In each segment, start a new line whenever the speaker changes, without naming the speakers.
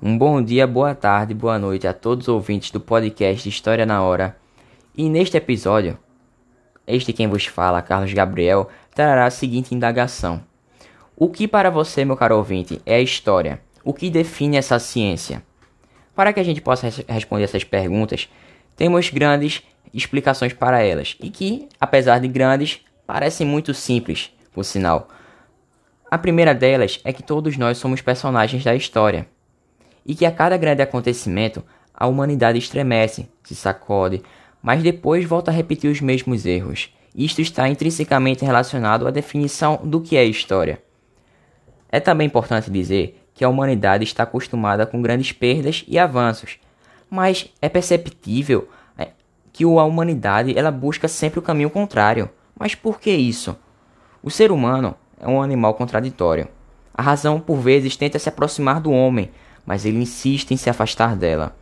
Um bom dia, boa tarde, boa noite a todos os ouvintes do podcast História na Hora. E neste episódio, este quem vos fala, Carlos Gabriel, trará a seguinte indagação: O que para você, meu caro ouvinte, é a história? O que define essa ciência? Para que a gente possa responder essas perguntas, temos grandes explicações para elas e que, apesar de grandes, parecem muito simples, por sinal. A primeira delas é que todos nós somos personagens da história e que a cada grande acontecimento a humanidade estremece, se sacode, mas depois volta a repetir os mesmos erros. Isto está intrinsecamente relacionado à definição do que é história. É também importante dizer que a humanidade está acostumada com grandes perdas e avanços, mas é perceptível é, que a humanidade ela busca sempre o caminho contrário. Mas por que isso? O ser humano é um animal contraditório. A razão, por vezes, tenta se aproximar do homem, mas ele insiste em se afastar dela.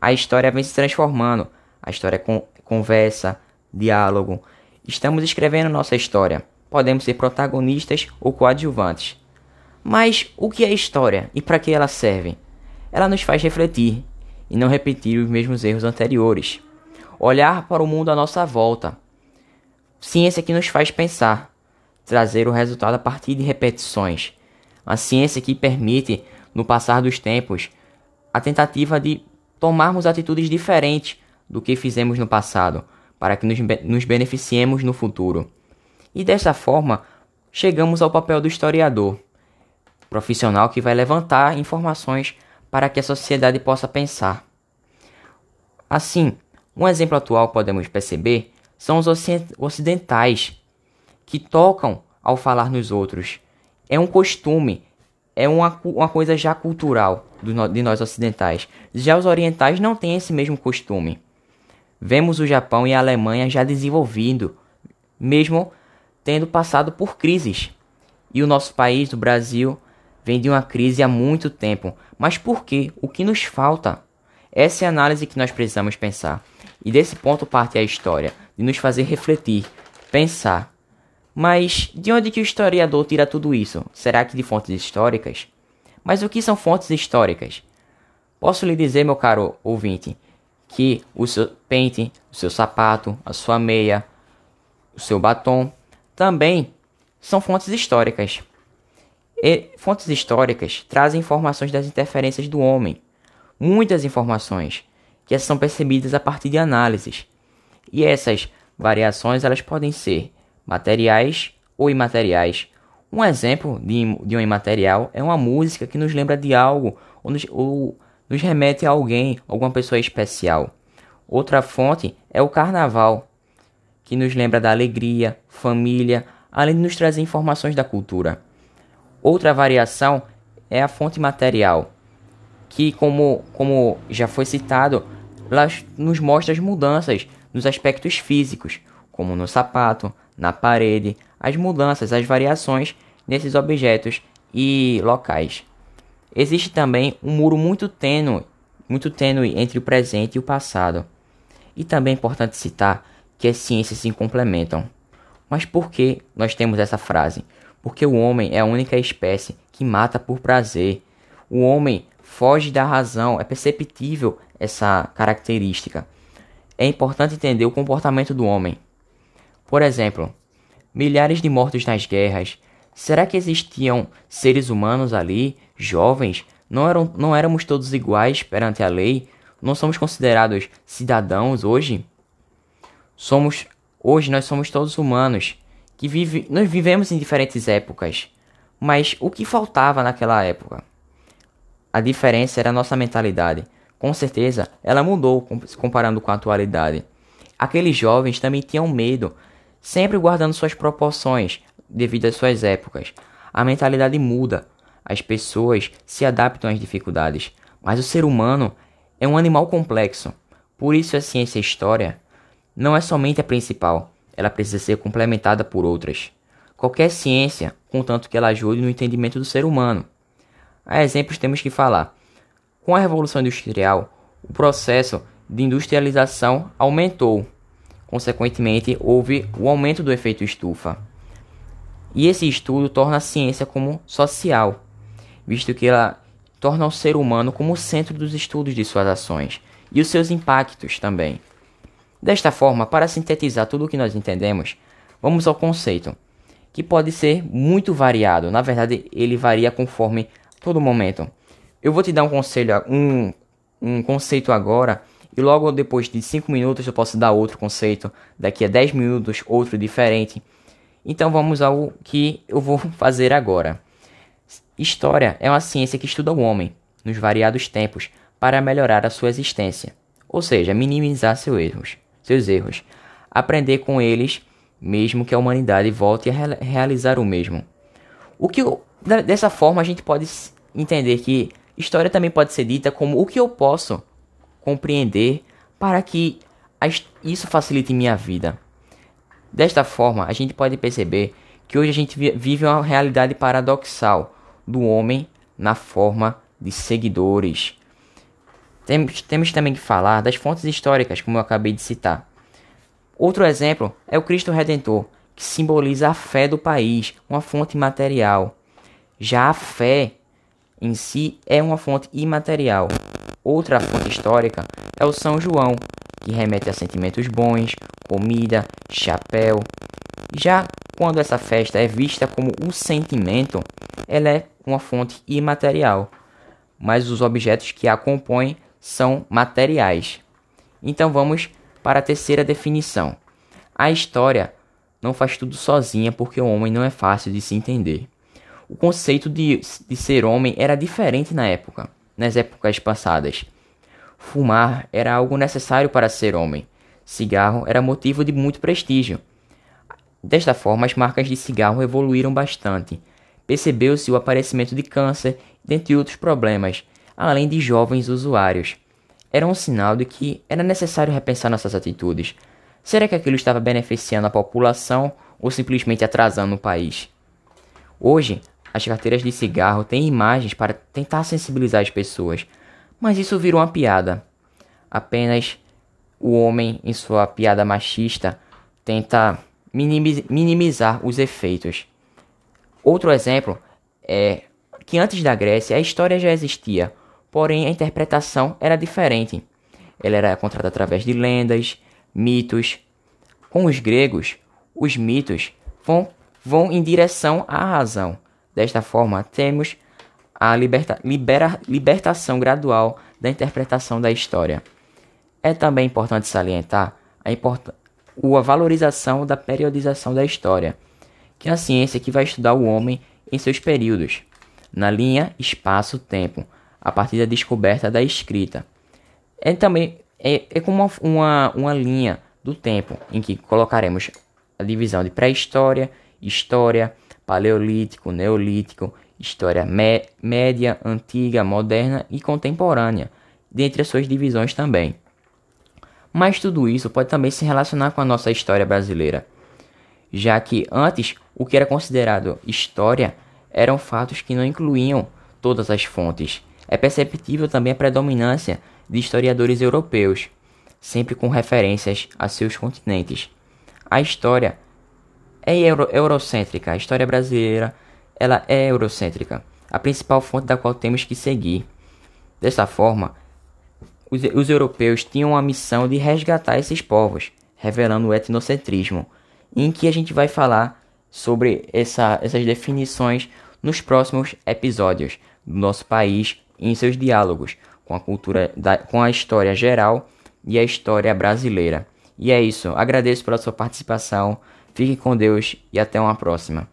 A história vem se transformando. A história é con conversa, diálogo. Estamos escrevendo nossa história. Podemos ser protagonistas ou coadjuvantes. Mas o que é história e para que ela serve? Ela nos faz refletir e não repetir os mesmos erros anteriores. Olhar para o mundo à nossa volta. Ciência que nos faz pensar, trazer o resultado a partir de repetições. A ciência que permite no passar dos tempos, a tentativa de tomarmos atitudes diferentes do que fizemos no passado, para que nos, nos beneficiemos no futuro. E dessa forma, chegamos ao papel do historiador, profissional que vai levantar informações para que a sociedade possa pensar. Assim, um exemplo atual podemos perceber são os ocidentais, que tocam ao falar nos outros. É um costume é uma, uma coisa já cultural do, de nós ocidentais. Já os orientais não têm esse mesmo costume. Vemos o Japão e a Alemanha já desenvolvendo, mesmo tendo passado por crises. E o nosso país, o Brasil, vem de uma crise há muito tempo. Mas por quê? O que nos falta? Essa é a análise que nós precisamos pensar. E desse ponto parte a história, de nos fazer refletir, pensar mas de onde que o historiador tira tudo isso? Será que de fontes históricas? Mas o que são fontes históricas? Posso lhe dizer, meu caro ouvinte, que o seu pente, o seu sapato, a sua meia, o seu batom também são fontes históricas. E fontes históricas trazem informações das interferências do homem, muitas informações que são percebidas a partir de análises. E essas variações elas podem ser materiais ou imateriais. Um exemplo de, de um imaterial é uma música que nos lembra de algo ou nos, ou nos remete a alguém, alguma pessoa especial. Outra fonte é o carnaval, que nos lembra da alegria, família, além de nos trazer informações da cultura. Outra variação é a fonte material, que, como, como já foi citado, nos mostra as mudanças nos aspectos físicos, como no sapato, na parede, as mudanças, as variações nesses objetos e locais. Existe também um muro muito tênue, muito tênue entre o presente e o passado. E também é importante citar que as ciências se complementam. Mas por que nós temos essa frase? Porque o homem é a única espécie que mata por prazer. O homem foge da razão, é perceptível essa característica. É importante entender o comportamento do homem. Por exemplo, milhares de mortos nas guerras. Será que existiam seres humanos ali, jovens? Não, eram, não éramos todos iguais perante a lei? Não somos considerados cidadãos hoje? Somos hoje nós somos todos humanos que vive, nós vivemos em diferentes épocas. Mas o que faltava naquela época? A diferença era a nossa mentalidade. Com certeza, ela mudou comparando com a atualidade. Aqueles jovens também tinham medo sempre guardando suas proporções devido às suas épocas. A mentalidade muda, as pessoas se adaptam às dificuldades, mas o ser humano é um animal complexo. Por isso a ciência e a história não é somente a principal, ela precisa ser complementada por outras. Qualquer ciência, contanto que ela ajude no entendimento do ser humano. A exemplos temos que falar. Com a Revolução Industrial, o processo de industrialização aumentou Consequentemente, houve o aumento do efeito estufa. E esse estudo torna a ciência como social, visto que ela torna o ser humano como centro dos estudos de suas ações e os seus impactos também. Desta forma, para sintetizar tudo o que nós entendemos, vamos ao conceito, que pode ser muito variado. Na verdade, ele varia conforme todo momento. Eu vou te dar um conselho, um, um conceito agora, e logo depois de 5 minutos eu posso dar outro conceito, daqui a 10 minutos outro diferente. Então vamos ao que eu vou fazer agora. História é uma ciência que estuda o homem, nos variados tempos, para melhorar a sua existência, ou seja, minimizar seus erros, seus erros, aprender com eles, mesmo que a humanidade volte a re realizar o mesmo. O que dessa forma a gente pode entender que história também pode ser dita como o que eu posso compreender para que isso facilite minha vida. Desta forma, a gente pode perceber que hoje a gente vive uma realidade paradoxal do homem na forma de seguidores. Temos, temos também que falar das fontes históricas, como eu acabei de citar. Outro exemplo é o Cristo Redentor, que simboliza a fé do país, uma fonte material. Já a fé em si é uma fonte imaterial. Outra fonte histórica é o São João, que remete a sentimentos bons, comida, chapéu. Já quando essa festa é vista como um sentimento, ela é uma fonte imaterial, mas os objetos que a compõem são materiais. Então vamos para a terceira definição. A história não faz tudo sozinha porque o homem não é fácil de se entender. O conceito de, de ser homem era diferente na época, nas épocas passadas. Fumar era algo necessário para ser homem. Cigarro era motivo de muito prestígio. Desta forma, as marcas de cigarro evoluíram bastante. Percebeu-se o aparecimento de câncer, dentre outros problemas, além de jovens usuários. Era um sinal de que era necessário repensar nossas atitudes. Será que aquilo estava beneficiando a população ou simplesmente atrasando o país? Hoje, as carteiras de cigarro têm imagens para tentar sensibilizar as pessoas, mas isso virou uma piada. Apenas o homem, em sua piada machista, tenta minimizar os efeitos. Outro exemplo é que antes da Grécia a história já existia, porém a interpretação era diferente. Ela era contada através de lendas, mitos. Com os gregos, os mitos vão, vão em direção à razão. Desta forma, temos a liberta, libera, libertação gradual da interpretação da história. É também importante salientar a, import a valorização da periodização da história, que é a ciência que vai estudar o homem em seus períodos, na linha espaço-tempo, a partir da descoberta da escrita. É também é, é como uma, uma, uma linha do tempo em que colocaremos a divisão de pré-história, história, paleolítico, neolítico, história média, antiga, moderna e contemporânea, dentre as suas divisões também. Mas tudo isso pode também se relacionar com a nossa história brasileira, já que antes o que era considerado história eram fatos que não incluíam todas as fontes. É perceptível também a predominância de historiadores europeus, sempre com referências a seus continentes. A história é euro eurocêntrica, a história brasileira ela é eurocêntrica, a principal fonte da qual temos que seguir. Dessa forma, os, os europeus tinham a missão de resgatar esses povos, revelando o etnocentrismo, em que a gente vai falar sobre essa, essas definições nos próximos episódios do nosso país em seus diálogos com a cultura, da, com a história geral e a história brasileira. E é isso. Agradeço pela sua participação. Fique com Deus e até uma próxima.